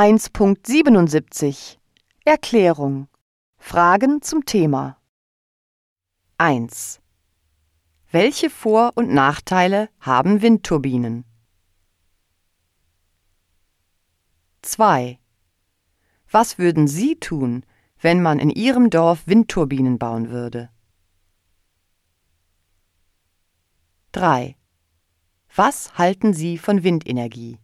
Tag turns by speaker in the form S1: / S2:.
S1: 1.77 Erklärung Fragen zum Thema 1. Welche Vor- und Nachteile haben Windturbinen? 2. Was würden Sie tun, wenn man in Ihrem Dorf Windturbinen bauen würde? 3. Was halten Sie von Windenergie?